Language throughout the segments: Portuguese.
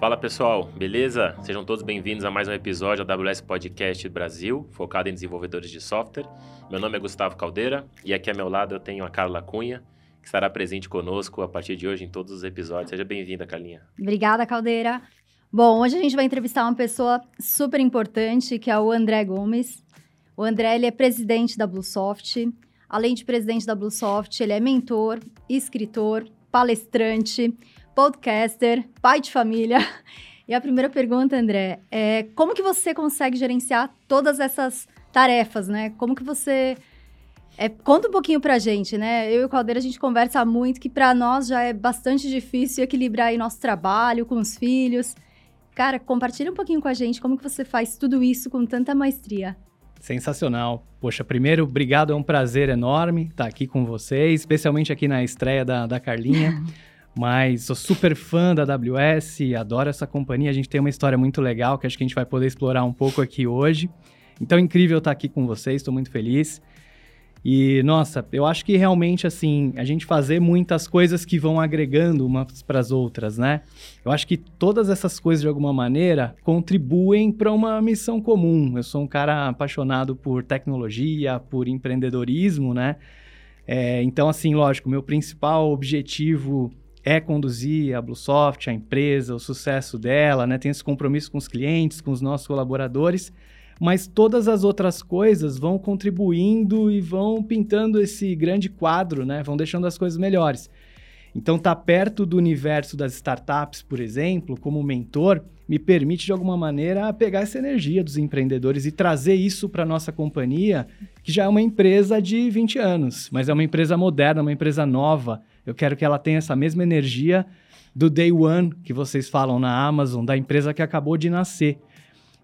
Fala pessoal, beleza? Sejam todos bem-vindos a mais um episódio da AWS Podcast Brasil, focado em desenvolvedores de software. Meu nome é Gustavo Caldeira e aqui ao meu lado eu tenho a Carla Cunha, que estará presente conosco a partir de hoje em todos os episódios. Seja bem-vinda, Carlinha. Obrigada, Caldeira. Bom, hoje a gente vai entrevistar uma pessoa super importante, que é o André Gomes. O André ele é presidente da Bluesoft. Além de presidente da Bluesoft, ele é mentor, escritor, palestrante, podcaster, pai de família. E a primeira pergunta, André, é como que você consegue gerenciar todas essas tarefas, né? Como que você é, conta um pouquinho pra gente, né? Eu e o Caldeira a gente conversa muito que para nós já é bastante difícil equilibrar nosso trabalho com os filhos. Cara, compartilha um pouquinho com a gente como que você faz tudo isso com tanta maestria. Sensacional. Poxa, primeiro, obrigado, é um prazer enorme estar aqui com vocês, especialmente aqui na estreia da, da Carlinha. Mas sou super fã da AWS, adoro essa companhia. A gente tem uma história muito legal que acho que a gente vai poder explorar um pouco aqui hoje. Então, incrível estar aqui com vocês, estou muito feliz. E, nossa, eu acho que realmente, assim, a gente fazer muitas coisas que vão agregando umas para as outras, né? Eu acho que todas essas coisas, de alguma maneira, contribuem para uma missão comum. Eu sou um cara apaixonado por tecnologia, por empreendedorismo, né? É, então, assim, lógico, meu principal objetivo é conduzir a Bluesoft, a empresa, o sucesso dela, né? Tem esse compromisso com os clientes, com os nossos colaboradores, mas todas as outras coisas vão contribuindo e vão pintando esse grande quadro, né? Vão deixando as coisas melhores. Então, tá perto do universo das startups, por exemplo, como mentor, me permite de alguma maneira pegar essa energia dos empreendedores e trazer isso para nossa companhia, que já é uma empresa de 20 anos, mas é uma empresa moderna, uma empresa nova, eu quero que ela tenha essa mesma energia do day one que vocês falam na Amazon, da empresa que acabou de nascer.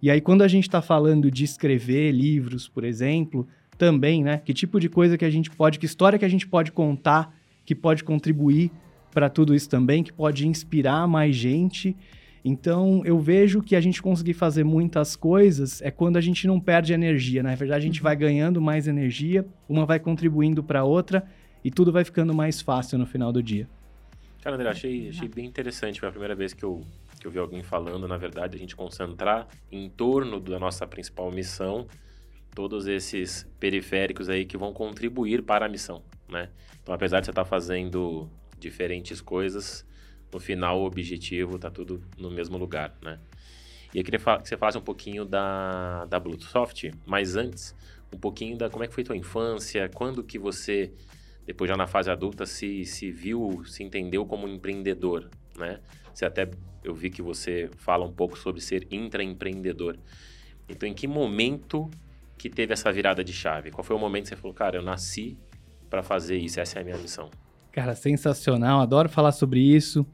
E aí, quando a gente está falando de escrever livros, por exemplo, também, né? Que tipo de coisa que a gente pode, que história que a gente pode contar, que pode contribuir para tudo isso também, que pode inspirar mais gente. Então, eu vejo que a gente conseguir fazer muitas coisas é quando a gente não perde energia. Na verdade, a gente uhum. vai ganhando mais energia, uma vai contribuindo para a outra e tudo vai ficando mais fácil no final do dia. Cara, André, achei, achei bem interessante. Foi a primeira vez que eu, que eu vi alguém falando, na verdade, a gente concentrar em torno da nossa principal missão todos esses periféricos aí que vão contribuir para a missão, né? Então, apesar de você estar tá fazendo diferentes coisas, no final o objetivo está tudo no mesmo lugar, né? E eu queria que você falasse um pouquinho da, da Bluetooth, mas antes, um pouquinho da como é que foi tua infância, quando que você depois já na fase adulta se, se viu, se entendeu como empreendedor, né? Você até, eu vi que você fala um pouco sobre ser intraempreendedor. Então, em que momento que teve essa virada de chave? Qual foi o momento que você falou, cara, eu nasci para fazer isso, essa é a minha missão? Cara, sensacional, adoro falar sobre isso.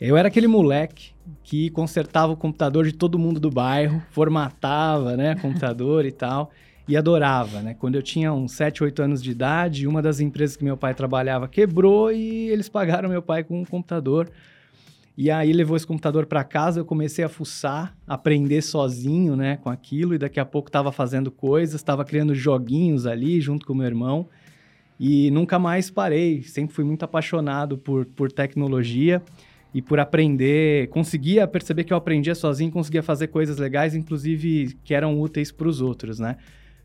Eu era aquele moleque que consertava o computador de todo mundo do bairro, formatava, né, computador e tal e adorava, né? Quando eu tinha uns 7, 8 anos de idade, uma das empresas que meu pai trabalhava quebrou e eles pagaram meu pai com um computador. E aí levou esse computador para casa, eu comecei a fuçar, aprender sozinho, né, com aquilo e daqui a pouco estava fazendo coisas, estava criando joguinhos ali junto com meu irmão. E nunca mais parei, sempre fui muito apaixonado por, por tecnologia e por aprender, conseguia perceber que eu aprendia sozinho, conseguia fazer coisas legais, inclusive que eram úteis para os outros, né?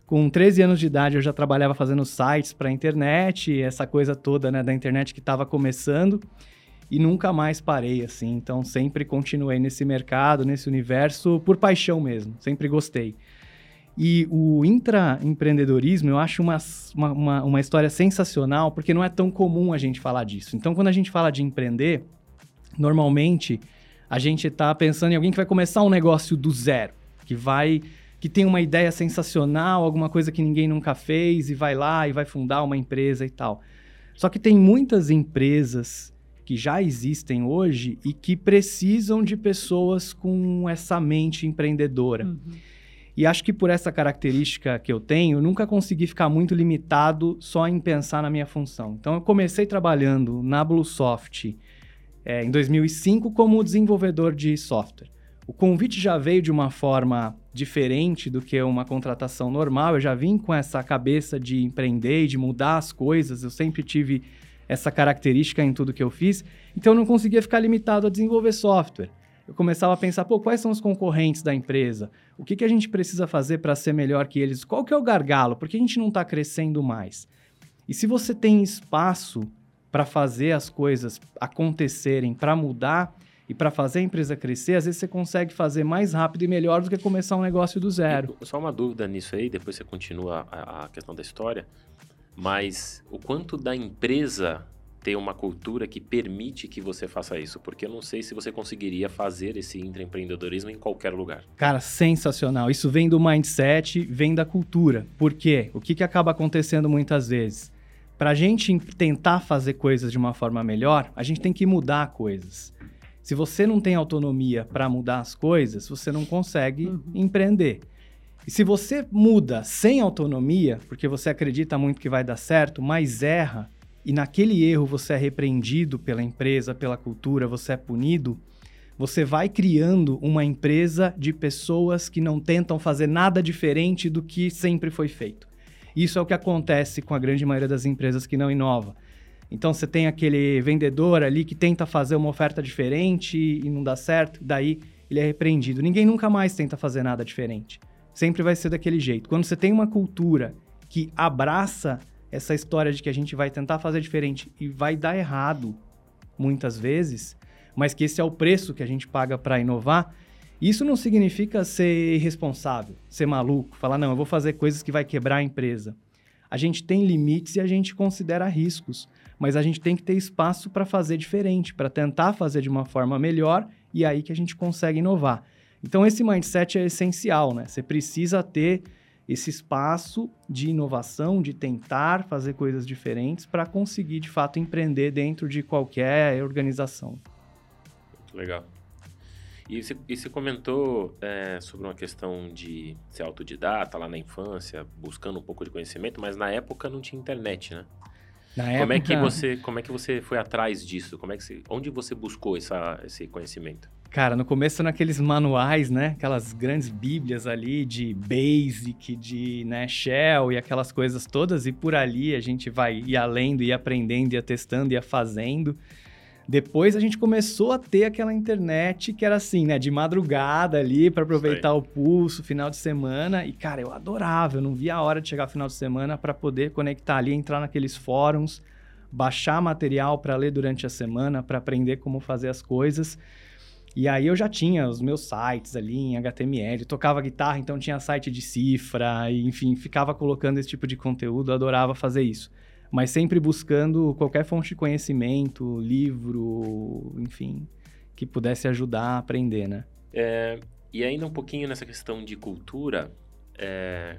Com 13 anos de idade, eu já trabalhava fazendo sites para a internet, essa coisa toda né, da internet que estava começando, e nunca mais parei, assim. Então, sempre continuei nesse mercado, nesse universo, por paixão mesmo, sempre gostei. E o intraempreendedorismo, eu acho uma, uma, uma história sensacional, porque não é tão comum a gente falar disso. Então, quando a gente fala de empreender, normalmente a gente está pensando em alguém que vai começar um negócio do zero, que vai que tem uma ideia sensacional, alguma coisa que ninguém nunca fez e vai lá e vai fundar uma empresa e tal. Só que tem muitas empresas que já existem hoje e que precisam de pessoas com essa mente empreendedora. Uhum. E acho que por essa característica que eu tenho, eu nunca consegui ficar muito limitado só em pensar na minha função. Então, eu comecei trabalhando na Bluesoft é, em 2005 como desenvolvedor de software. O convite já veio de uma forma diferente do que uma contratação normal. Eu já vim com essa cabeça de empreender e de mudar as coisas. Eu sempre tive essa característica em tudo que eu fiz. Então eu não conseguia ficar limitado a desenvolver software. eu começava a pensar, pô, quais são os concorrentes da empresa? O que, que a gente precisa fazer para ser melhor que eles? Qual que é o gargalo? Por que a gente não está crescendo mais? E se você tem espaço para fazer as coisas acontecerem, para mudar e para fazer a empresa crescer, às vezes você consegue fazer mais rápido e melhor do que começar um negócio do zero. E, só uma dúvida nisso aí, depois você continua a, a questão da história, mas o quanto da empresa ter uma cultura que permite que você faça isso, porque eu não sei se você conseguiria fazer esse intraempreendedorismo em qualquer lugar. Cara, sensacional. Isso vem do mindset, vem da cultura. Por quê? O que, que acaba acontecendo muitas vezes? Para a gente tentar fazer coisas de uma forma melhor, a gente tem que mudar coisas. Se você não tem autonomia para mudar as coisas, você não consegue uhum. empreender. E se você muda sem autonomia, porque você acredita muito que vai dar certo, mas erra, e naquele erro você é repreendido pela empresa, pela cultura, você é punido, você vai criando uma empresa de pessoas que não tentam fazer nada diferente do que sempre foi feito. Isso é o que acontece com a grande maioria das empresas que não inova. Então você tem aquele vendedor ali que tenta fazer uma oferta diferente e não dá certo, daí ele é repreendido. Ninguém nunca mais tenta fazer nada diferente. Sempre vai ser daquele jeito. Quando você tem uma cultura que abraça essa história de que a gente vai tentar fazer diferente e vai dar errado muitas vezes, mas que esse é o preço que a gente paga para inovar, isso não significa ser irresponsável, ser maluco, falar, não, eu vou fazer coisas que vai quebrar a empresa. A gente tem limites e a gente considera riscos, mas a gente tem que ter espaço para fazer diferente, para tentar fazer de uma forma melhor e aí que a gente consegue inovar. Então, esse mindset é essencial, né? Você precisa ter esse espaço de inovação, de tentar fazer coisas diferentes para conseguir de fato empreender dentro de qualquer organização. Legal. E você, e você comentou é, sobre uma questão de ser autodidata lá na infância, buscando um pouco de conhecimento, mas na época não tinha internet, né? Na como época... é que você como é que você foi atrás disso? Como é que você, onde você buscou essa, esse conhecimento? Cara, no começo naqueles manuais, né? Aquelas grandes bíblias ali de Basic, de né, Shell e aquelas coisas todas. E por ali a gente vai ia lendo, ia aprendendo, ia testando, ia fazendo. Depois a gente começou a ter aquela internet que era assim, né? De madrugada ali para aproveitar o pulso, final de semana. E, cara, eu adorava. Eu não via a hora de chegar final de semana para poder conectar ali, entrar naqueles fóruns, baixar material para ler durante a semana, para aprender como fazer as coisas. E aí eu já tinha os meus sites ali em HTML, tocava guitarra, então tinha site de cifra, e, enfim, ficava colocando esse tipo de conteúdo, adorava fazer isso. Mas sempre buscando qualquer fonte de conhecimento, livro, enfim, que pudesse ajudar a aprender, né? É, e ainda um pouquinho nessa questão de cultura, é,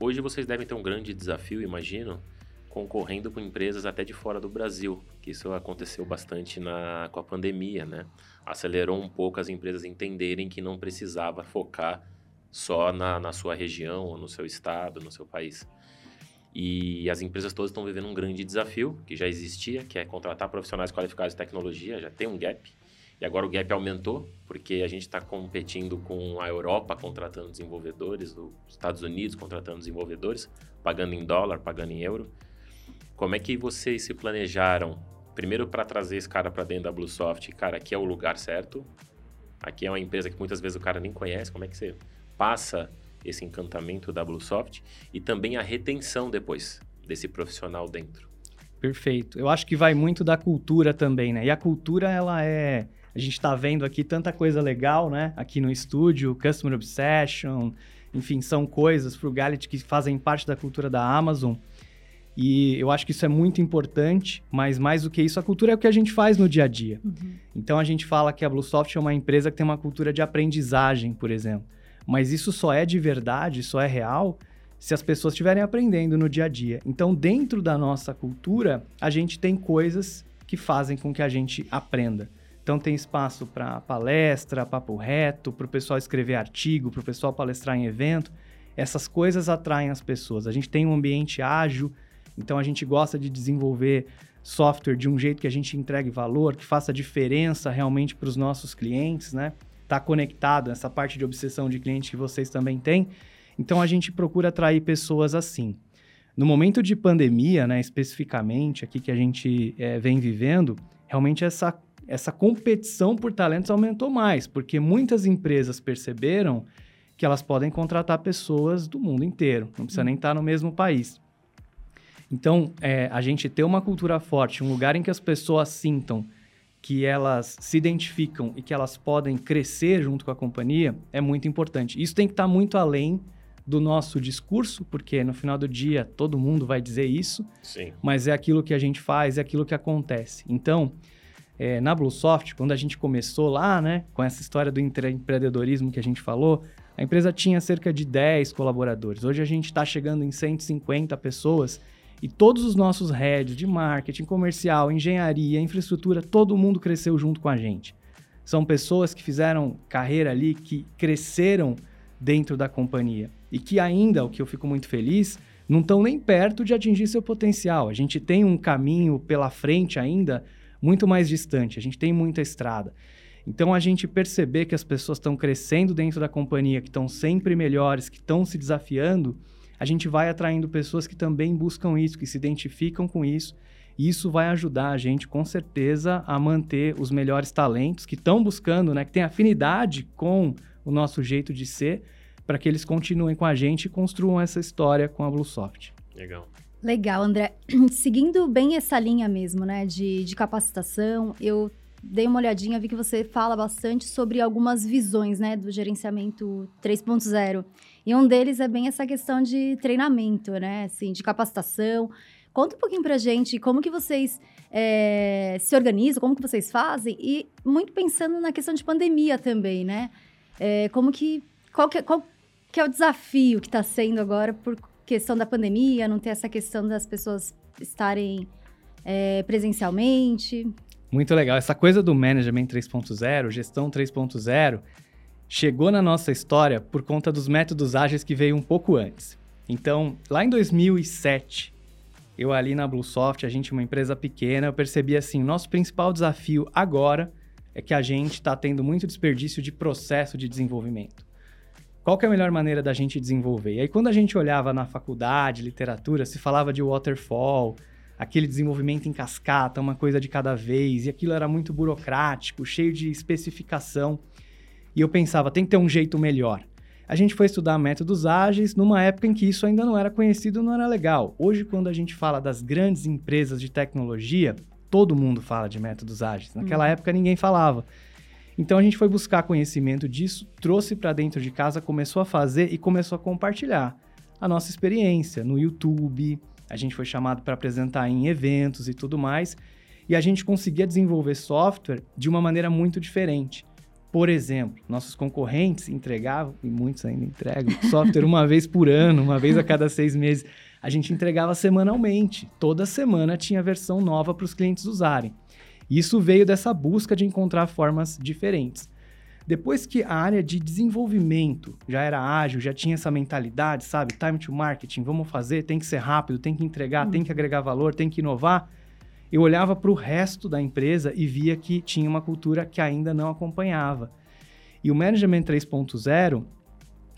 hoje vocês devem ter um grande desafio, imagino, concorrendo com empresas até de fora do Brasil, que isso aconteceu bastante na, com a pandemia, né? acelerou um pouco as empresas entenderem que não precisava focar só na, na sua região, ou no seu estado, no seu país. E as empresas todas estão vivendo um grande desafio, que já existia, que é contratar profissionais qualificados em tecnologia, já tem um gap. E agora o gap aumentou, porque a gente está competindo com a Europa contratando desenvolvedores, os Estados Unidos contratando desenvolvedores, pagando em dólar, pagando em euro. Como é que vocês se planejaram primeiro para trazer esse cara para dentro da Bluesoft, cara, aqui é o lugar certo. Aqui é uma empresa que muitas vezes o cara nem conhece. Como é que você passa esse encantamento da Bluesoft e também a retenção depois desse profissional dentro? Perfeito. Eu acho que vai muito da cultura também, né? E a cultura, ela é. A gente está vendo aqui tanta coisa legal, né? Aqui no estúdio, Customer Obsession, enfim, são coisas, Frugality, que fazem parte da cultura da Amazon. E eu acho que isso é muito importante, mas mais do que isso, a cultura é o que a gente faz no dia a dia. Uhum. Então a gente fala que a Bluesoft é uma empresa que tem uma cultura de aprendizagem, por exemplo. Mas isso só é de verdade, só é real se as pessoas estiverem aprendendo no dia a dia. Então, dentro da nossa cultura, a gente tem coisas que fazem com que a gente aprenda. Então, tem espaço para palestra, papo reto, para o pessoal escrever artigo, para o pessoal palestrar em evento. Essas coisas atraem as pessoas. A gente tem um ambiente ágil, então a gente gosta de desenvolver software de um jeito que a gente entregue valor, que faça diferença realmente para os nossos clientes, né? Tá conectado nessa parte de obsessão de cliente que vocês também têm. Então a gente procura atrair pessoas assim. No momento de pandemia, né, especificamente aqui que a gente é, vem vivendo, realmente essa essa competição por talentos aumentou mais, porque muitas empresas perceberam que elas podem contratar pessoas do mundo inteiro, não precisa nem estar no mesmo país. Então, é, a gente ter uma cultura forte, um lugar em que as pessoas sintam que elas se identificam e que elas podem crescer junto com a companhia é muito importante. Isso tem que estar muito além do nosso discurso, porque no final do dia todo mundo vai dizer isso, Sim. mas é aquilo que a gente faz, é aquilo que acontece. Então, é, na Bluesoft, quando a gente começou lá, né, com essa história do empreendedorismo que a gente falou, a empresa tinha cerca de 10 colaboradores. Hoje a gente está chegando em 150 pessoas e todos os nossos heads de marketing, comercial, engenharia, infraestrutura, todo mundo cresceu junto com a gente. São pessoas que fizeram carreira ali, que cresceram dentro da companhia e que ainda, o que eu fico muito feliz, não estão nem perto de atingir seu potencial. A gente tem um caminho pela frente ainda muito mais distante, a gente tem muita estrada. Então, a gente perceber que as pessoas estão crescendo dentro da companhia, que estão sempre melhores, que estão se desafiando, a gente vai atraindo pessoas que também buscam isso, que se identificam com isso. E isso vai ajudar a gente, com certeza, a manter os melhores talentos que estão buscando, né, que têm afinidade com o nosso jeito de ser, para que eles continuem com a gente e construam essa história com a Bluesoft. Legal. Legal, André. Seguindo bem essa linha mesmo, né, de, de capacitação, eu dei uma olhadinha, vi que você fala bastante sobre algumas visões, né, do gerenciamento 3.0. E um deles é bem essa questão de treinamento, né, assim, de capacitação. Conta um pouquinho pra gente como que vocês é, se organizam, como que vocês fazem e muito pensando na questão de pandemia também, né? É, como que qual, que qual que é o desafio que está sendo agora por questão da pandemia, não ter essa questão das pessoas estarem é, presencialmente? Muito legal. Essa coisa do Management 3.0, gestão 3.0, chegou na nossa história por conta dos métodos ágeis que veio um pouco antes. Então, lá em 2007, eu ali na Bluesoft, a gente é uma empresa pequena, eu percebi assim, nosso principal desafio agora é que a gente está tendo muito desperdício de processo de desenvolvimento. Qual é a melhor maneira da gente desenvolver? E aí, quando a gente olhava na faculdade, literatura, se falava de waterfall, aquele desenvolvimento em cascata, uma coisa de cada vez, e aquilo era muito burocrático, cheio de especificação. E eu pensava, tem que ter um jeito melhor. A gente foi estudar métodos ágeis numa época em que isso ainda não era conhecido, não era legal. Hoje, quando a gente fala das grandes empresas de tecnologia, todo mundo fala de métodos ágeis. Naquela uhum. época ninguém falava. Então a gente foi buscar conhecimento disso, trouxe para dentro de casa, começou a fazer e começou a compartilhar a nossa experiência no YouTube. A gente foi chamado para apresentar em eventos e tudo mais. E a gente conseguia desenvolver software de uma maneira muito diferente. Por exemplo, nossos concorrentes entregavam, e muitos ainda entregam, software uma vez por ano, uma vez a cada seis meses. A gente entregava semanalmente. Toda semana tinha versão nova para os clientes usarem. Isso veio dessa busca de encontrar formas diferentes. Depois que a área de desenvolvimento já era ágil, já tinha essa mentalidade, sabe? Time to marketing, vamos fazer, tem que ser rápido, tem que entregar, hum. tem que agregar valor, tem que inovar eu olhava para o resto da empresa e via que tinha uma cultura que ainda não acompanhava. E o Management 3.0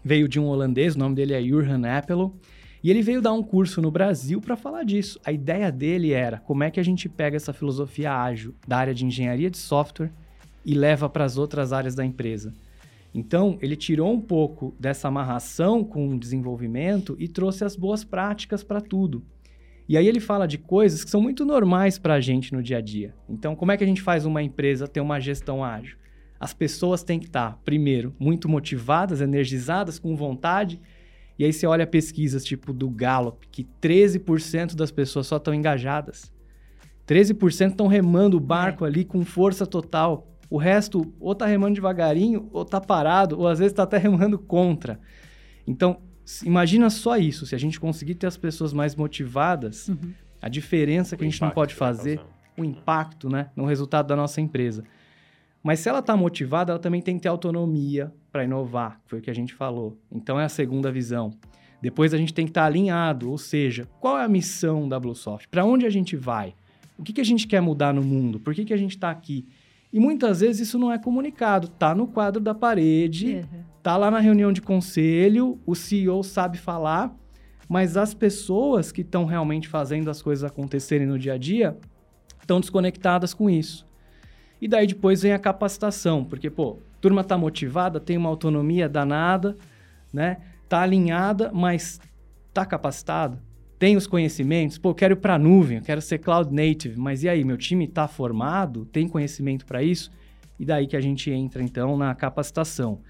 veio de um holandês, o nome dele é Jurgen Appelo, e ele veio dar um curso no Brasil para falar disso. A ideia dele era como é que a gente pega essa filosofia ágil da área de engenharia de software e leva para as outras áreas da empresa. Então, ele tirou um pouco dessa amarração com o desenvolvimento e trouxe as boas práticas para tudo. E aí ele fala de coisas que são muito normais para a gente no dia a dia. Então, como é que a gente faz uma empresa ter uma gestão ágil? As pessoas têm que estar, primeiro, muito motivadas, energizadas, com vontade. E aí você olha pesquisas tipo do Gallup, que 13% das pessoas só estão engajadas. 13% estão remando o barco é. ali com força total. O resto ou tá remando devagarinho, ou tá parado, ou às vezes tá até remando contra. Então, Imagina só isso, se a gente conseguir ter as pessoas mais motivadas, uhum. a diferença que o a gente não pode fazer, o impacto né, no resultado da nossa empresa. Mas se ela está motivada, ela também tem que ter autonomia para inovar, foi o que a gente falou. Então é a segunda visão. Depois a gente tem que estar tá alinhado, ou seja, qual é a missão da Bluesoft? Para onde a gente vai? O que, que a gente quer mudar no mundo? Por que, que a gente está aqui? E muitas vezes isso não é comunicado, tá no quadro da parede, uhum. tá lá na reunião de conselho, o CEO sabe falar, mas as pessoas que estão realmente fazendo as coisas acontecerem no dia a dia estão desconectadas com isso. E daí depois vem a capacitação, porque, pô, turma tá motivada, tem uma autonomia danada, né? Tá alinhada, mas tá capacitado? Tem os conhecimentos? Pô, eu quero ir para a nuvem, eu quero ser cloud native, mas e aí, meu time está formado? Tem conhecimento para isso? E daí que a gente entra, então, na capacitação.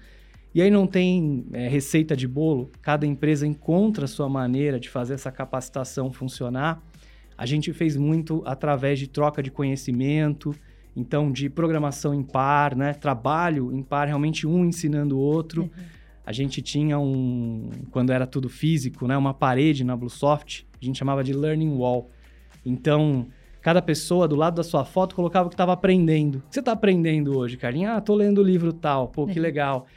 E aí não tem é, receita de bolo, cada empresa encontra a sua maneira de fazer essa capacitação funcionar. A gente fez muito através de troca de conhecimento, então de programação em par, né? Trabalho em par, realmente um ensinando o outro. Uhum. A gente tinha um, quando era tudo físico, né? Uma parede na Bluesoft, a gente chamava de Learning Wall. Então, cada pessoa do lado da sua foto colocava o que estava aprendendo. O que você está aprendendo hoje, Carlinhos? Ah, tô lendo o livro tal. Pô, que uhum. legal.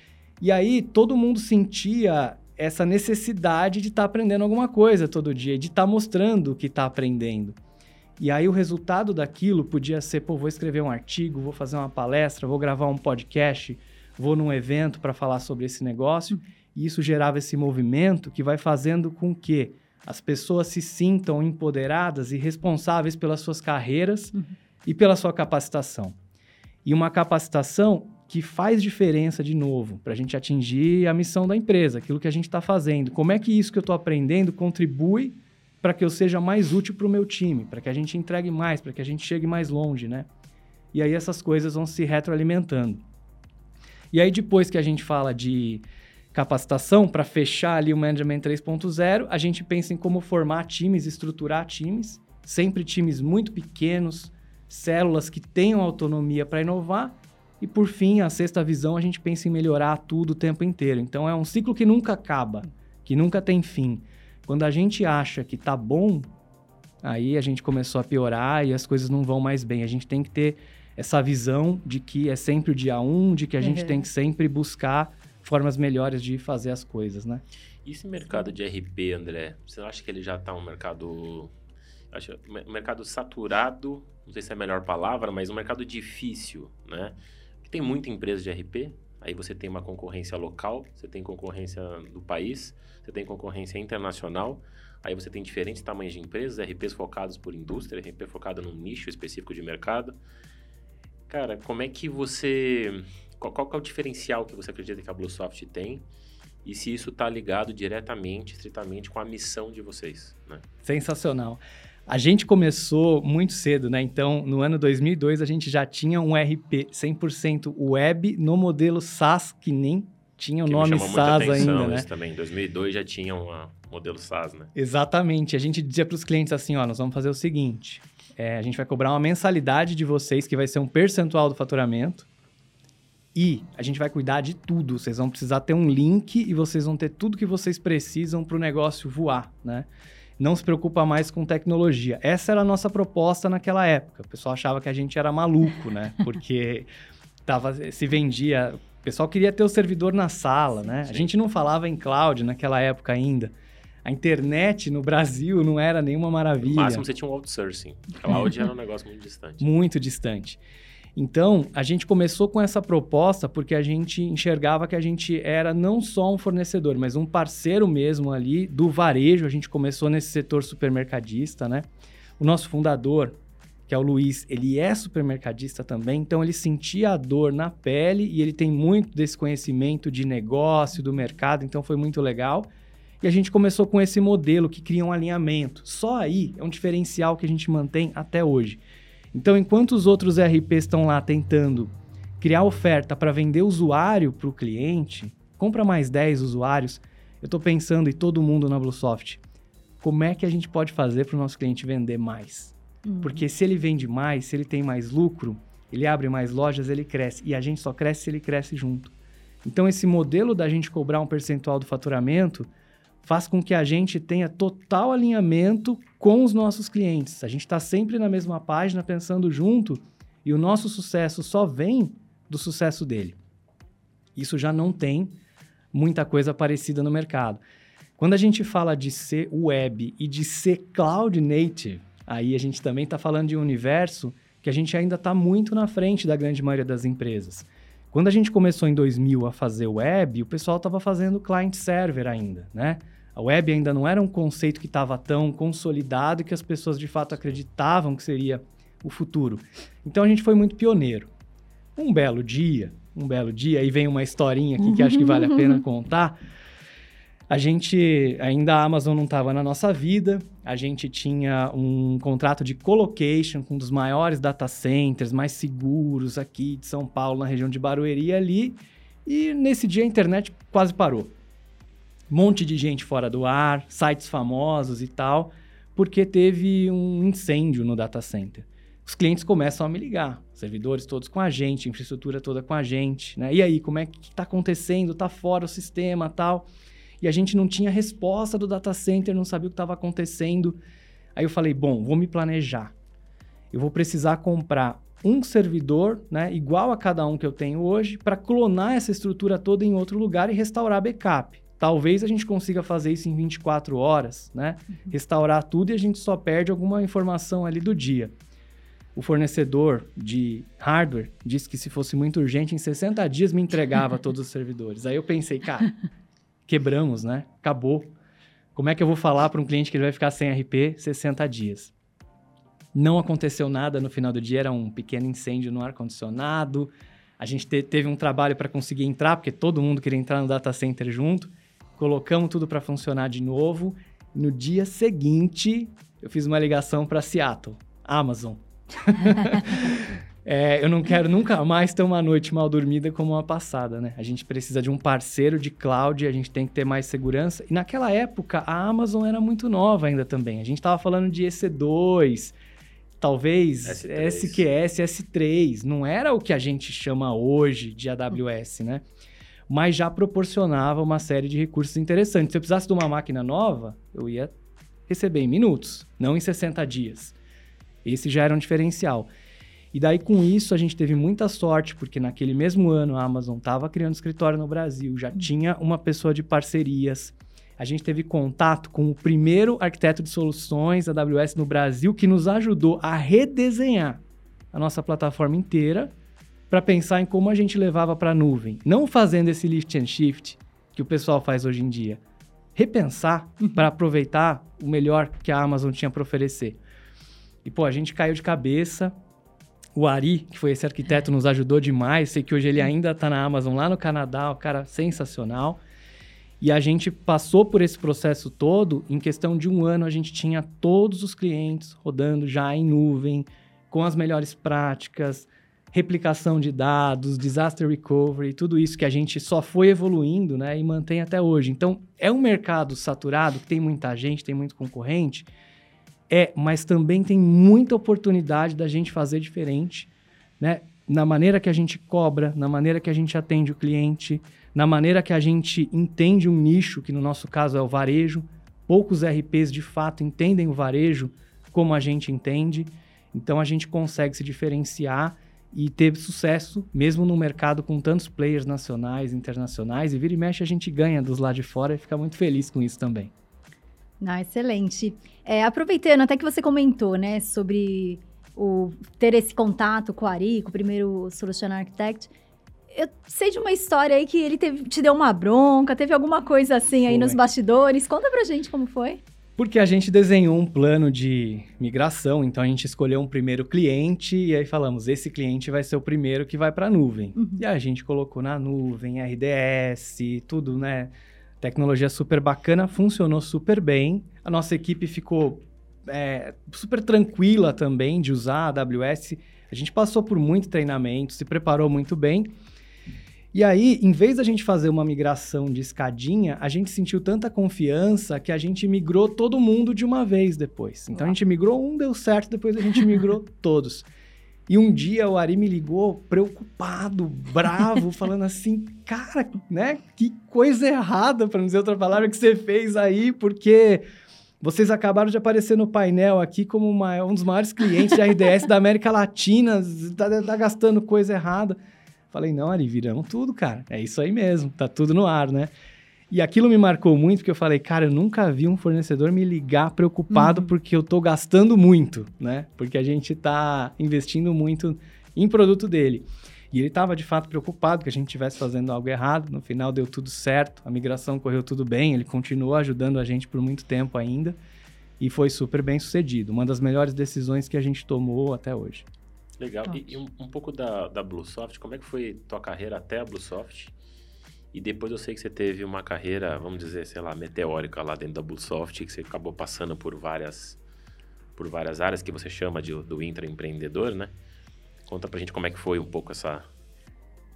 E aí, todo mundo sentia essa necessidade de estar tá aprendendo alguma coisa todo dia, de estar tá mostrando o que está aprendendo. E aí o resultado daquilo podia ser, pô, vou escrever um artigo, vou fazer uma palestra, vou gravar um podcast, vou num evento para falar sobre esse negócio. E isso gerava esse movimento que vai fazendo com que as pessoas se sintam empoderadas e responsáveis pelas suas carreiras uhum. e pela sua capacitação. E uma capacitação que faz diferença de novo para a gente atingir a missão da empresa, aquilo que a gente está fazendo. Como é que isso que eu estou aprendendo contribui para que eu seja mais útil para o meu time, para que a gente entregue mais, para que a gente chegue mais longe, né? E aí essas coisas vão se retroalimentando. E aí depois que a gente fala de capacitação para fechar ali o Management 3.0, a gente pensa em como formar times, estruturar times, sempre times muito pequenos, células que tenham autonomia para inovar e por fim, a sexta visão, a gente pensa em melhorar tudo o tempo inteiro. Então é um ciclo que nunca acaba, que nunca tem fim. Quando a gente acha que tá bom, aí a gente começou a piorar e as coisas não vão mais bem. A gente tem que ter essa visão de que é sempre o dia um, de que a uhum. gente tem que sempre buscar formas melhores de fazer as coisas, né? E esse mercado de RP, André, você acha que ele já está um mercado acho um mercado saturado, não sei se é a melhor palavra, mas um mercado difícil, né? Tem muita empresa de RP, aí você tem uma concorrência local, você tem concorrência do país, você tem concorrência internacional, aí você tem diferentes tamanhos de empresas, RPs focados por indústria, RP focado num nicho específico de mercado. Cara, como é que você... Qual, qual é o diferencial que você acredita que a Bluesoft tem e se isso está ligado diretamente, estritamente com a missão de vocês, né? Sensacional. A gente começou muito cedo, né? Então, no ano 2002, a gente já tinha um RP 100% web no modelo SaaS, que nem tinha o que nome SaaS ainda, né? Isso também. Em 2002 já tinha um modelo SaaS, né? Exatamente. A gente dizia para os clientes assim, ó, nós vamos fazer o seguinte, é, a gente vai cobrar uma mensalidade de vocês, que vai ser um percentual do faturamento, e a gente vai cuidar de tudo. Vocês vão precisar ter um link e vocês vão ter tudo que vocês precisam para o negócio voar, né? não se preocupa mais com tecnologia. Essa era a nossa proposta naquela época. O pessoal achava que a gente era maluco, né? Porque tava, se vendia. O pessoal queria ter o servidor na sala, né? A gente não falava em cloud naquela época ainda. A internet no Brasil não era nenhuma maravilha. No máximo você tinha um outsourcing. Cloud era um negócio muito distante. Muito distante. Então, a gente começou com essa proposta porque a gente enxergava que a gente era não só um fornecedor, mas um parceiro mesmo ali do varejo. A gente começou nesse setor supermercadista, né? O nosso fundador, que é o Luiz, ele é supermercadista também, então ele sentia a dor na pele e ele tem muito desse conhecimento de negócio, do mercado, então foi muito legal. E a gente começou com esse modelo que cria um alinhamento. Só aí é um diferencial que a gente mantém até hoje. Então, enquanto os outros RPs estão lá tentando criar oferta para vender usuário para o cliente, compra mais 10 usuários, eu estou pensando em todo mundo na Bluesoft. Como é que a gente pode fazer para o nosso cliente vender mais? Uhum. Porque se ele vende mais, se ele tem mais lucro, ele abre mais lojas, ele cresce. E a gente só cresce se ele cresce junto. Então, esse modelo da gente cobrar um percentual do faturamento faz com que a gente tenha total alinhamento com os nossos clientes. A gente está sempre na mesma página, pensando junto, e o nosso sucesso só vem do sucesso dele. Isso já não tem muita coisa parecida no mercado. Quando a gente fala de ser web e de ser cloud native, aí a gente também está falando de um universo que a gente ainda está muito na frente da grande maioria das empresas. Quando a gente começou em 2000 a fazer web, o pessoal estava fazendo client-server ainda, né? A web ainda não era um conceito que estava tão consolidado que as pessoas de fato acreditavam que seria o futuro. Então a gente foi muito pioneiro. Um belo dia, um belo dia, aí vem uma historinha aqui que acho que vale a pena contar. A gente, ainda a Amazon não estava na nossa vida, a gente tinha um contrato de colocation com um dos maiores data centers mais seguros aqui de São Paulo, na região de Barueri ali, e nesse dia a internet quase parou. Monte de gente fora do ar, sites famosos e tal, porque teve um incêndio no data center. Os clientes começam a me ligar, servidores todos com a gente, infraestrutura toda com a gente, né? E aí, como é que está acontecendo? Está fora o sistema, tal? E a gente não tinha resposta do data center, não sabia o que estava acontecendo. Aí eu falei, bom, vou me planejar. Eu vou precisar comprar um servidor, né, igual a cada um que eu tenho hoje, para clonar essa estrutura toda em outro lugar e restaurar backup. Talvez a gente consiga fazer isso em 24 horas, né? Uhum. Restaurar tudo e a gente só perde alguma informação ali do dia. O fornecedor de hardware disse que se fosse muito urgente, em 60 dias me entregava todos os servidores. Aí eu pensei, cara, quebramos, né? Acabou. Como é que eu vou falar para um cliente que ele vai ficar sem RP 60 dias? Não aconteceu nada no final do dia, era um pequeno incêndio no ar-condicionado. A gente te teve um trabalho para conseguir entrar, porque todo mundo queria entrar no data center junto. Colocamos tudo para funcionar de novo. No dia seguinte, eu fiz uma ligação para Seattle, Amazon. É, eu não quero nunca mais ter uma noite mal dormida como uma passada, né? A gente precisa de um parceiro de cloud, a gente tem que ter mais segurança. E naquela época, a Amazon era muito nova ainda também. A gente estava falando de EC2, talvez S3. SQS, S3. Não era o que a gente chama hoje de AWS, né? Mas já proporcionava uma série de recursos interessantes. Se eu precisasse de uma máquina nova, eu ia receber em minutos, não em 60 dias. Esse já era um diferencial. E daí, com isso, a gente teve muita sorte, porque naquele mesmo ano a Amazon estava criando escritório no Brasil, já tinha uma pessoa de parcerias. A gente teve contato com o primeiro arquiteto de soluções AWS no Brasil que nos ajudou a redesenhar a nossa plataforma inteira para pensar em como a gente levava para a nuvem. Não fazendo esse lift and shift que o pessoal faz hoje em dia. Repensar uhum. para aproveitar o melhor que a Amazon tinha para oferecer. E, pô, a gente caiu de cabeça, o Ari, que foi esse arquiteto, nos ajudou demais. Sei que hoje ele ainda está na Amazon lá no Canadá, um cara sensacional. E a gente passou por esse processo todo. Em questão de um ano, a gente tinha todos os clientes rodando já em nuvem, com as melhores práticas, replicação de dados, disaster recovery, tudo isso que a gente só foi evoluindo né, e mantém até hoje. Então, é um mercado saturado, tem muita gente, tem muito concorrente é, mas também tem muita oportunidade da gente fazer diferente, né? Na maneira que a gente cobra, na maneira que a gente atende o cliente, na maneira que a gente entende um nicho, que no nosso caso é o varejo. Poucos RPs de fato entendem o varejo como a gente entende. Então a gente consegue se diferenciar e ter sucesso, mesmo no mercado com tantos players nacionais, internacionais. E vira e mexe a gente ganha dos lá de fora e fica muito feliz com isso também. Não, excelente. É, aproveitando, até que você comentou, né, sobre o, ter esse contato com o Ari, com o primeiro Solution Architect, eu sei de uma história aí que ele teve, te deu uma bronca, teve alguma coisa assim foi. aí nos bastidores. Conta pra gente como foi. Porque a gente desenhou um plano de migração, então a gente escolheu um primeiro cliente e aí falamos, esse cliente vai ser o primeiro que vai para a nuvem. Uhum. E a gente colocou na nuvem, RDS, tudo, né? Tecnologia super bacana, funcionou super bem. A nossa equipe ficou é, super tranquila também de usar a AWS. A gente passou por muito treinamento, se preparou muito bem. E aí, em vez da gente fazer uma migração de escadinha, a gente sentiu tanta confiança que a gente migrou todo mundo de uma vez depois. Então a gente migrou um, deu certo, depois a gente migrou todos. E um dia o Ari me ligou preocupado, bravo, falando assim: "Cara, né? Que coisa errada, para não dizer outra palavra que você fez aí, porque vocês acabaram de aparecer no painel aqui como uma, um dos maiores clientes de RDS da América Latina, tá, tá gastando coisa errada". Falei: "Não, Ari, viramos tudo, cara. É isso aí mesmo, tá tudo no ar, né?" E aquilo me marcou muito, porque eu falei, cara, eu nunca vi um fornecedor me ligar preocupado uhum. porque eu tô gastando muito, né? Porque a gente tá investindo muito em produto dele. E ele estava de fato preocupado que a gente estivesse fazendo algo errado. No final deu tudo certo, a migração correu tudo bem, ele continuou ajudando a gente por muito tempo ainda e foi super bem sucedido. Uma das melhores decisões que a gente tomou até hoje. Legal. E, e um, um, pouco da, da Bluesoft, como é que foi tua carreira até a Bluesoft? E depois eu sei que você teve uma carreira, vamos dizer, sei lá, meteórica lá dentro da Bluesoft, que você acabou passando por várias por várias áreas que você chama de, do intraempreendedor, né? Conta pra gente como é que foi um pouco essa...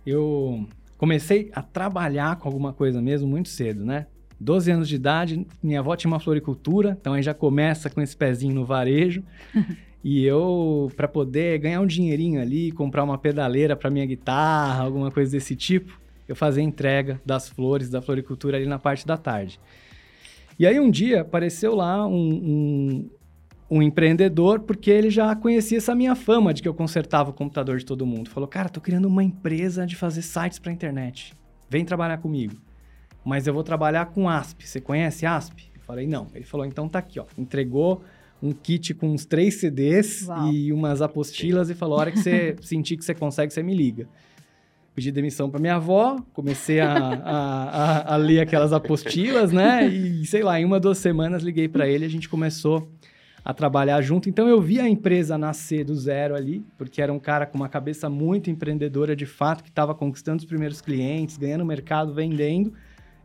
Eu comecei a trabalhar com alguma coisa mesmo muito cedo, né? 12 anos de idade, minha avó tinha uma floricultura, então aí já começa com esse pezinho no varejo. e eu, para poder ganhar um dinheirinho ali, comprar uma pedaleira para minha guitarra, alguma coisa desse tipo, eu fazia entrega das flores da floricultura ali na parte da tarde. E aí um dia apareceu lá um, um, um empreendedor, porque ele já conhecia essa minha fama de que eu consertava o computador de todo mundo. Falou, cara, tô criando uma empresa de fazer sites para internet. Vem trabalhar comigo. Mas eu vou trabalhar com ASP. Você conhece ASP? Eu falei, não. Ele falou, então tá aqui, ó. Entregou um kit com uns três CDs Uau. e umas apostilas e falou, a hora que você sentir que você consegue, você me liga. Pedi demissão para minha avó, comecei a, a, a, a, ler aquelas apostilas, né? E sei lá, em uma, duas semanas liguei para ele a gente começou a trabalhar junto. Então eu vi a empresa nascer do zero ali, porque era um cara com uma cabeça muito empreendedora de fato, que estava conquistando os primeiros clientes, ganhando mercado, vendendo.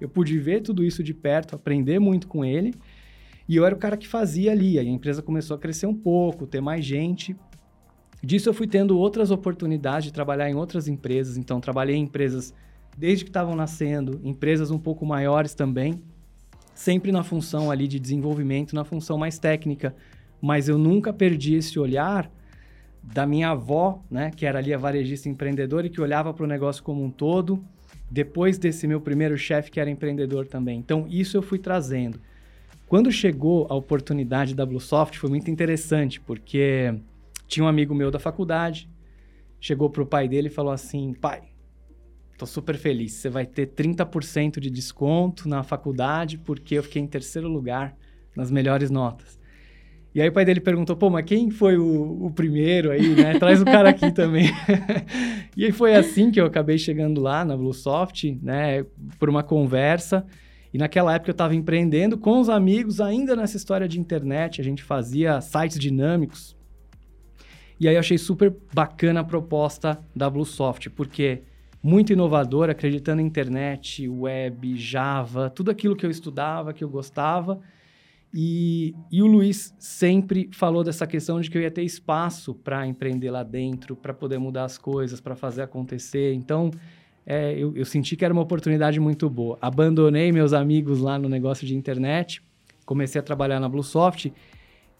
Eu pude ver tudo isso de perto, aprender muito com ele. E eu era o cara que fazia ali. A empresa começou a crescer um pouco, ter mais gente. Disso eu fui tendo outras oportunidades de trabalhar em outras empresas. Então, trabalhei em empresas desde que estavam nascendo, empresas um pouco maiores também sempre na função ali de desenvolvimento, na função mais técnica. Mas eu nunca perdi esse olhar da minha avó, né, que era ali a varejista empreendedora e que olhava para o negócio como um todo. Depois desse meu primeiro chefe que era empreendedor também. Então isso eu fui trazendo. Quando chegou a oportunidade da Bluesoft foi muito interessante porque tinha um amigo meu da faculdade, chegou para o pai dele e falou assim: pai, Tô super feliz. Você vai ter 30% de desconto na faculdade porque eu fiquei em terceiro lugar nas melhores notas. E aí o pai dele perguntou, pô, mas quem foi o, o primeiro aí, né? Traz o cara aqui também. e aí foi assim que eu acabei chegando lá na Bluesoft, né? Por uma conversa. E naquela época eu estava empreendendo com os amigos, ainda nessa história de internet. A gente fazia sites dinâmicos. E aí eu achei super bacana a proposta da Bluesoft, porque muito inovador, acreditando em internet, web, Java, tudo aquilo que eu estudava, que eu gostava. E, e o Luiz sempre falou dessa questão de que eu ia ter espaço para empreender lá dentro, para poder mudar as coisas, para fazer acontecer. Então, é, eu, eu senti que era uma oportunidade muito boa. Abandonei meus amigos lá no negócio de internet, comecei a trabalhar na Bluesoft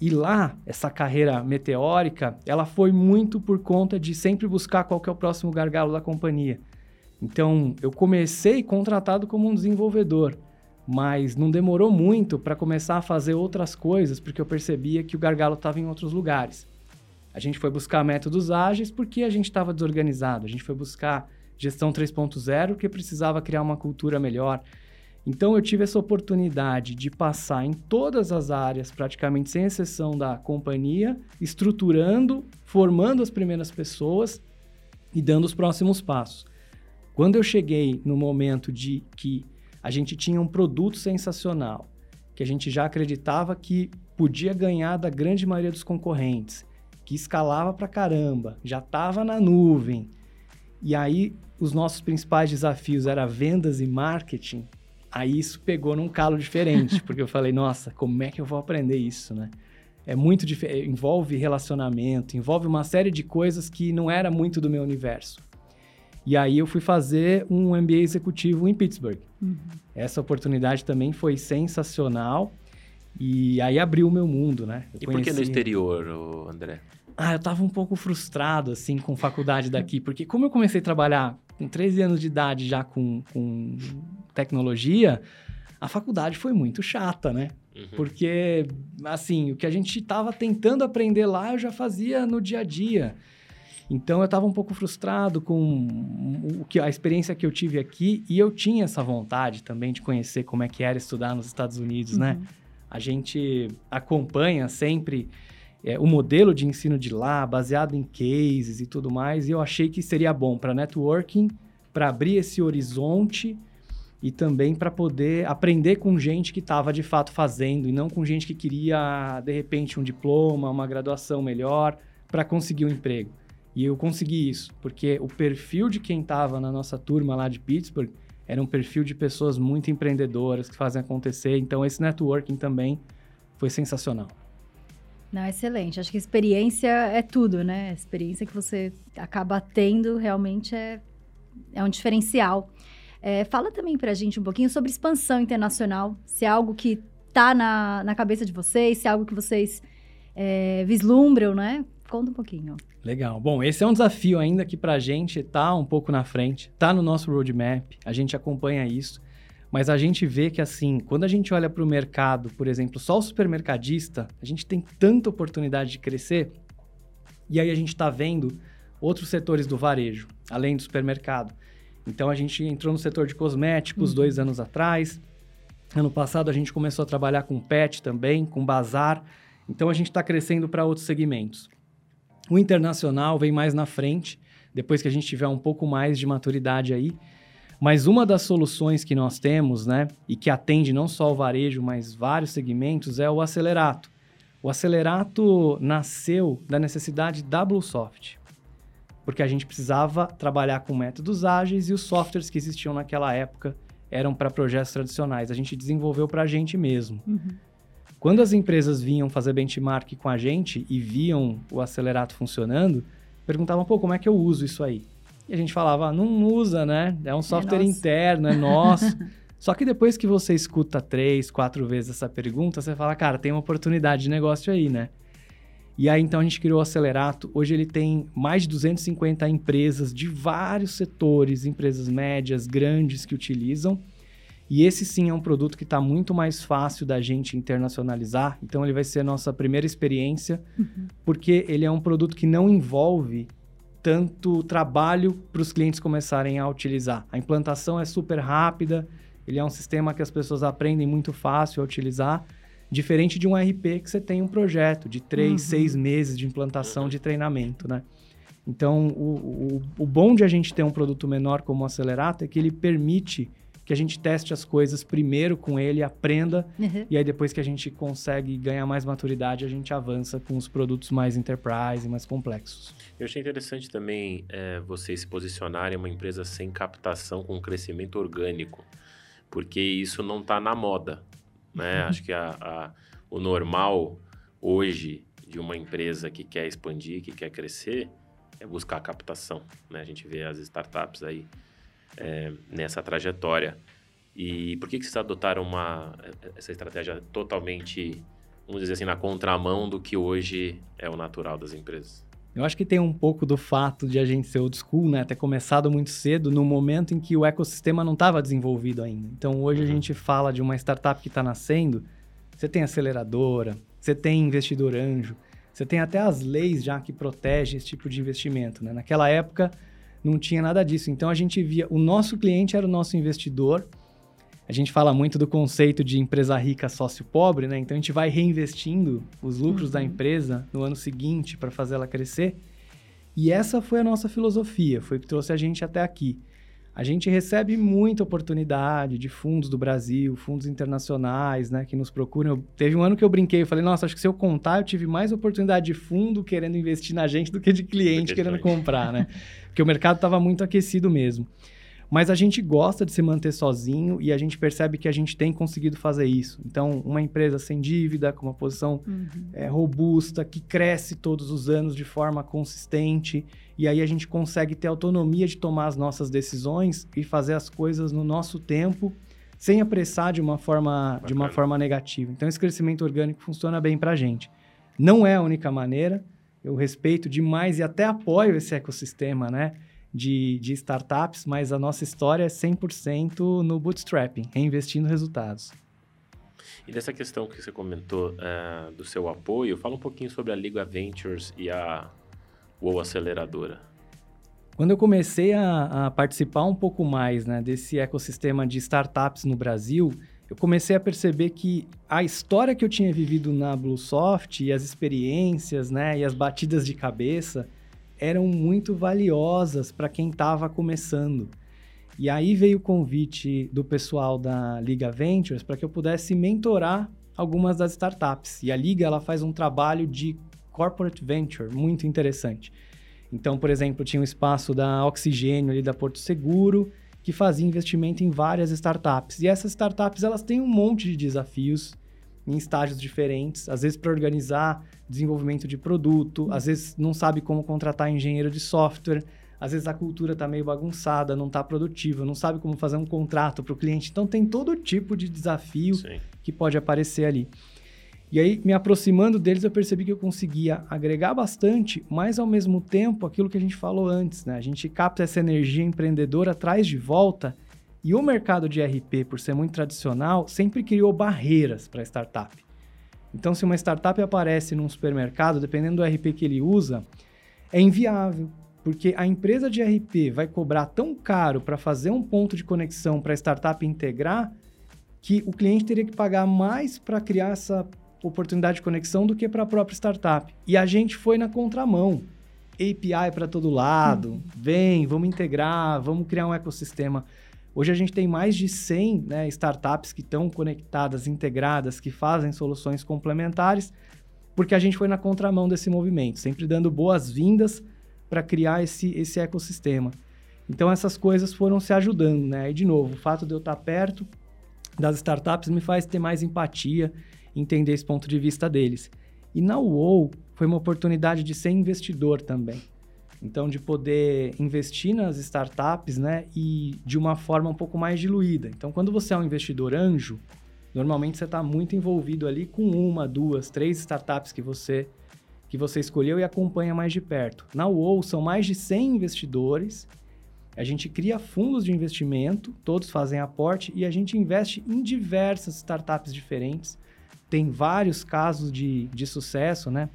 e lá, essa carreira meteórica, ela foi muito por conta de sempre buscar qual que é o próximo gargalo da companhia. Então, eu comecei contratado como um desenvolvedor, mas não demorou muito para começar a fazer outras coisas, porque eu percebia que o gargalo estava em outros lugares. A gente foi buscar métodos ágeis porque a gente estava desorganizado. A gente foi buscar gestão 3.0 porque precisava criar uma cultura melhor. Então eu tive essa oportunidade de passar em todas as áreas, praticamente sem exceção da companhia, estruturando, formando as primeiras pessoas e dando os próximos passos. Quando eu cheguei no momento de que a gente tinha um produto sensacional, que a gente já acreditava que podia ganhar da grande maioria dos concorrentes, que escalava pra caramba, já estava na nuvem, e aí os nossos principais desafios eram vendas e marketing, aí isso pegou num calo diferente, porque eu falei, nossa, como é que eu vou aprender isso, né? É muito diferente, envolve relacionamento, envolve uma série de coisas que não era muito do meu universo. E aí eu fui fazer um MBA executivo em Pittsburgh. Uhum. Essa oportunidade também foi sensacional. E aí abriu o meu mundo, né? Eu e conheci... por que no exterior, André? Ah, eu tava um pouco frustrado, assim, com faculdade daqui. Porque como eu comecei a trabalhar com 13 anos de idade já com, com tecnologia, a faculdade foi muito chata, né? Uhum. Porque, assim, o que a gente estava tentando aprender lá, eu já fazia no dia a dia. Então eu estava um pouco frustrado com o que a experiência que eu tive aqui e eu tinha essa vontade também de conhecer como é que era estudar nos Estados Unidos, né? uhum. né? A gente acompanha sempre é, o modelo de ensino de lá, baseado em cases e tudo mais, e eu achei que seria bom para networking, para abrir esse horizonte e também para poder aprender com gente que estava de fato fazendo e não com gente que queria de repente um diploma, uma graduação melhor para conseguir um emprego. E eu consegui isso, porque o perfil de quem estava na nossa turma lá de Pittsburgh era um perfil de pessoas muito empreendedoras que fazem acontecer. Então, esse networking também foi sensacional. Não, excelente. Acho que experiência é tudo, né? A experiência que você acaba tendo realmente é, é um diferencial. É, fala também para a gente um pouquinho sobre expansão internacional, se é algo que está na, na cabeça de vocês, se é algo que vocês é, vislumbram, né? Conta um pouquinho. Legal. Bom, esse é um desafio ainda que para a gente está um pouco na frente, está no nosso roadmap, a gente acompanha isso, mas a gente vê que assim, quando a gente olha para o mercado, por exemplo, só o supermercadista, a gente tem tanta oportunidade de crescer, e aí a gente está vendo outros setores do varejo, além do supermercado. Então a gente entrou no setor de cosméticos uhum. dois anos atrás. Ano passado a gente começou a trabalhar com pet também, com bazar. Então a gente está crescendo para outros segmentos. O internacional vem mais na frente, depois que a gente tiver um pouco mais de maturidade aí. Mas uma das soluções que nós temos, né, e que atende não só o varejo, mas vários segmentos, é o Acelerato. O Acelerato nasceu da necessidade da Bluesoft porque a gente precisava trabalhar com métodos ágeis e os softwares que existiam naquela época eram para projetos tradicionais. A gente desenvolveu para a gente mesmo. Uhum. Quando as empresas vinham fazer benchmark com a gente e viam o acelerato funcionando, perguntavam, pô, como é que eu uso isso aí? E a gente falava, ah, não usa, né? É um é software é interno, é nosso. Só que depois que você escuta três, quatro vezes essa pergunta, você fala, cara, tem uma oportunidade de negócio aí, né? E aí, então, a gente criou o Acelerato. Hoje ele tem mais de 250 empresas de vários setores, empresas médias, grandes que utilizam. E esse sim é um produto que está muito mais fácil da gente internacionalizar. Então, ele vai ser a nossa primeira experiência, uhum. porque ele é um produto que não envolve tanto trabalho para os clientes começarem a utilizar. A implantação é super rápida, ele é um sistema que as pessoas aprendem muito fácil a utilizar Diferente de um RP que você tem um projeto de três, uhum. seis meses de implantação de treinamento, né? Então, o, o, o bom de a gente ter um produto menor como o Acelerato é que ele permite que a gente teste as coisas primeiro com ele, aprenda, uhum. e aí depois que a gente consegue ganhar mais maturidade, a gente avança com os produtos mais enterprise, mais complexos. Eu achei interessante também é, vocês se posicionarem uma empresa sem captação com crescimento orgânico, porque isso não está na moda. Né? Uhum. Acho que a, a, o normal hoje de uma empresa que quer expandir, que quer crescer, é buscar captação. Né? A gente vê as startups aí é, nessa trajetória. E por que, que vocês adotaram uma, essa estratégia totalmente, vamos dizer assim, na contramão do que hoje é o natural das empresas? Eu acho que tem um pouco do fato de a gente ser old school, né? Ter começado muito cedo, no momento em que o ecossistema não estava desenvolvido ainda. Então, hoje uhum. a gente fala de uma startup que está nascendo, você tem aceleradora, você tem investidor anjo, você tem até as leis já que protegem esse tipo de investimento, né? Naquela época, não tinha nada disso. Então, a gente via... O nosso cliente era o nosso investidor, a gente fala muito do conceito de empresa rica, sócio pobre, né? Então a gente vai reinvestindo os lucros uhum. da empresa no ano seguinte para fazer ela crescer. E essa foi a nossa filosofia, foi o que trouxe a gente até aqui. A gente recebe muita oportunidade de fundos do Brasil, fundos internacionais, né, que nos procuram. Eu, teve um ano que eu brinquei, eu falei, nossa, acho que se eu contar, eu tive mais oportunidade de fundo querendo investir na gente do que de cliente querendo comprar, né? Porque o mercado estava muito aquecido mesmo. Mas a gente gosta de se manter sozinho e a gente percebe que a gente tem conseguido fazer isso. Então, uma empresa sem dívida, com uma posição uhum. é, robusta, que cresce todos os anos de forma consistente, e aí a gente consegue ter autonomia de tomar as nossas decisões e fazer as coisas no nosso tempo, sem apressar de uma forma, de uma forma negativa. Então, esse crescimento orgânico funciona bem para a gente. Não é a única maneira, eu respeito demais e até apoio esse ecossistema, né? De, de startups, mas a nossa história é 100% no bootstrapping, reinvestindo resultados. E dessa questão que você comentou uh, do seu apoio, fala um pouquinho sobre a Liga Ventures e a UOL Aceleradora. Quando eu comecei a, a, participar um pouco mais né, desse ecossistema de startups no Brasil, eu comecei a perceber que a história que eu tinha vivido na Bluesoft e as experiências né, e as batidas de cabeça eram muito valiosas para quem estava começando. E aí veio o convite do pessoal da Liga Ventures para que eu pudesse mentorar algumas das startups. E a Liga ela faz um trabalho de corporate venture muito interessante. Então, por exemplo, tinha um espaço da Oxigênio ali da Porto Seguro, que fazia investimento em várias startups. E essas startups, elas têm um monte de desafios em estágios diferentes, às vezes para organizar desenvolvimento de produto, às vezes não sabe como contratar engenheiro de software, às vezes a cultura está meio bagunçada, não está produtiva, não sabe como fazer um contrato para o cliente. Então tem todo tipo de desafio Sim. que pode aparecer ali. E aí, me aproximando deles, eu percebi que eu conseguia agregar bastante, mas ao mesmo tempo, aquilo que a gente falou antes, né? A gente capta essa energia empreendedora, traz de volta, e o mercado de RP, por ser muito tradicional, sempre criou barreiras para a startup. Então, se uma startup aparece num supermercado, dependendo do RP que ele usa, é inviável, porque a empresa de RP vai cobrar tão caro para fazer um ponto de conexão para a startup integrar que o cliente teria que pagar mais para criar essa oportunidade de conexão do que para a própria startup. E a gente foi na contramão. API para todo lado, uhum. vem, vamos integrar, vamos criar um ecossistema. Hoje a gente tem mais de 100 né, startups que estão conectadas, integradas, que fazem soluções complementares, porque a gente foi na contramão desse movimento, sempre dando boas-vindas para criar esse, esse ecossistema. Então essas coisas foram se ajudando, né? E de novo, o fato de eu estar perto das startups me faz ter mais empatia entender esse ponto de vista deles. E na UOL foi uma oportunidade de ser investidor também. Então, de poder investir nas startups, né? E de uma forma um pouco mais diluída. Então, quando você é um investidor anjo, normalmente você está muito envolvido ali com uma, duas, três startups que você que você escolheu e acompanha mais de perto. Na UOL são mais de 100 investidores. A gente cria fundos de investimento, todos fazem aporte e a gente investe em diversas startups diferentes tem vários casos de, de sucesso, né?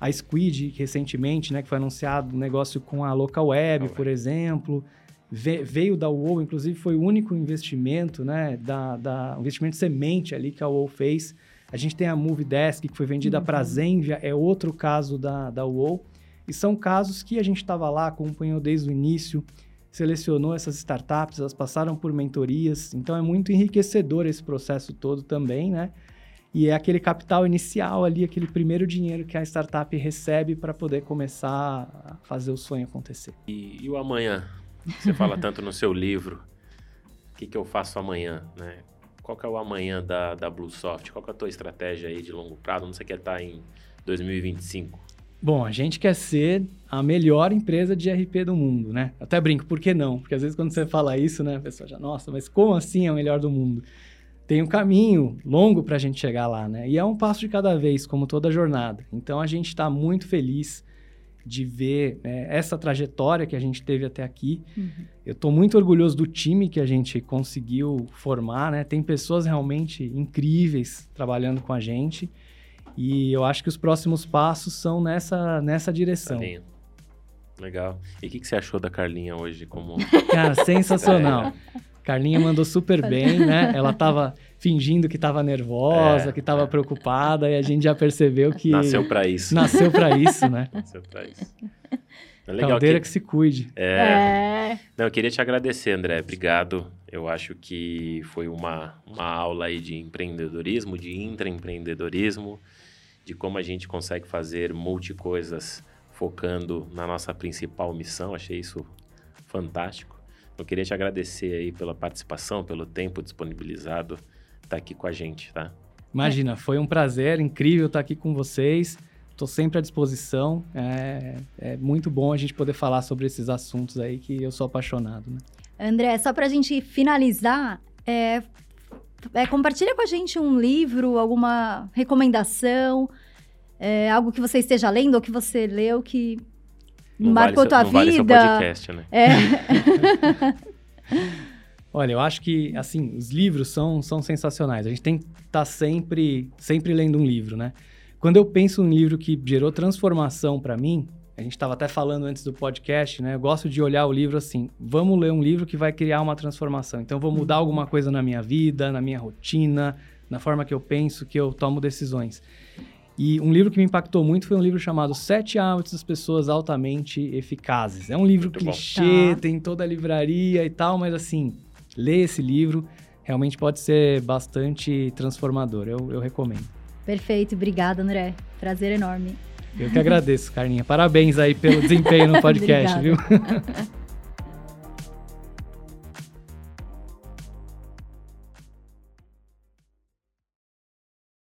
A Squid, recentemente, né, que foi anunciado um negócio com a Local Web, por exemplo, veio da UOL, inclusive foi o único investimento, né, da, da investimento semente ali que a UOL fez. A gente tem a Movidesk, que foi vendida uhum. para a Zenvia, é outro caso da, da UOL. E são casos que a gente estava lá, acompanhou desde o início, selecionou essas startups, elas passaram por mentorias, então é muito enriquecedor esse processo todo também, né? E é aquele capital inicial ali, aquele primeiro dinheiro que a startup recebe para poder começar a fazer o sonho acontecer. E, e o amanhã? Você fala tanto no seu livro. O que, que eu faço amanhã, né? Qual que é o amanhã da, da Bluesoft? Qual que é a tua estratégia aí de longo prazo? Onde você quer estar em 2025? Bom, a gente quer ser a melhor empresa de RP do mundo, né? até brinco, por que não? Porque às vezes quando você fala isso, né, a pessoa já, nossa, mas como assim é a melhor do mundo? Tem um caminho longo para a gente chegar lá, né? E é um passo de cada vez, como toda jornada. Então a gente está muito feliz de ver né, essa trajetória que a gente teve até aqui. Uhum. Eu estou muito orgulhoso do time que a gente conseguiu formar, né? Tem pessoas realmente incríveis trabalhando com a gente. E eu acho que os próximos passos são nessa, nessa direção. Carlinha. Legal. E o que, que, você achou da Carlinha hoje como... Cara, sensacional. É. Carlinha mandou super bem, né? Ela tava fingindo que tava nervosa, é, que tava é. preocupada, e a gente já percebeu que. Nasceu para isso. Nasceu para isso, né? Nasceu para isso. É legal Caldeira que... que se cuide. É. é. Não, eu queria te agradecer, André. Obrigado. Eu acho que foi uma, uma aula aí de empreendedorismo, de intraempreendedorismo, de como a gente consegue fazer multi-coisas focando na nossa principal missão. Achei isso fantástico. Eu queria te agradecer aí pela participação, pelo tempo disponibilizado, estar tá aqui com a gente, tá? Imagina, foi um prazer incrível estar aqui com vocês. Estou sempre à disposição. É, é, muito bom a gente poder falar sobre esses assuntos aí que eu sou apaixonado. Né? André, só para a gente finalizar, é, é, compartilha com a gente um livro, alguma recomendação, é, algo que você esteja lendo ou que você leu que não marcou vale tua não vida. Vale seu podcast, né? É. Olha, eu acho que, assim, os livros são, são sensacionais. A gente tem que estar tá sempre, sempre lendo um livro, né? Quando eu penso um livro que gerou transformação para mim, a gente estava até falando antes do podcast, né? Eu gosto de olhar o livro assim, vamos ler um livro que vai criar uma transformação. Então, vou mudar alguma coisa na minha vida, na minha rotina, na forma que eu penso, que eu tomo decisões. E um livro que me impactou muito foi um livro chamado Sete Hábitos das Pessoas Altamente Eficazes. É um livro muito clichê, tá. tem toda a livraria e tal, mas assim, ler esse livro realmente pode ser bastante transformador. Eu, eu recomendo. Perfeito, obrigada, André. Prazer enorme. Eu que agradeço, Carlinha. Parabéns aí pelo desempenho no podcast, viu?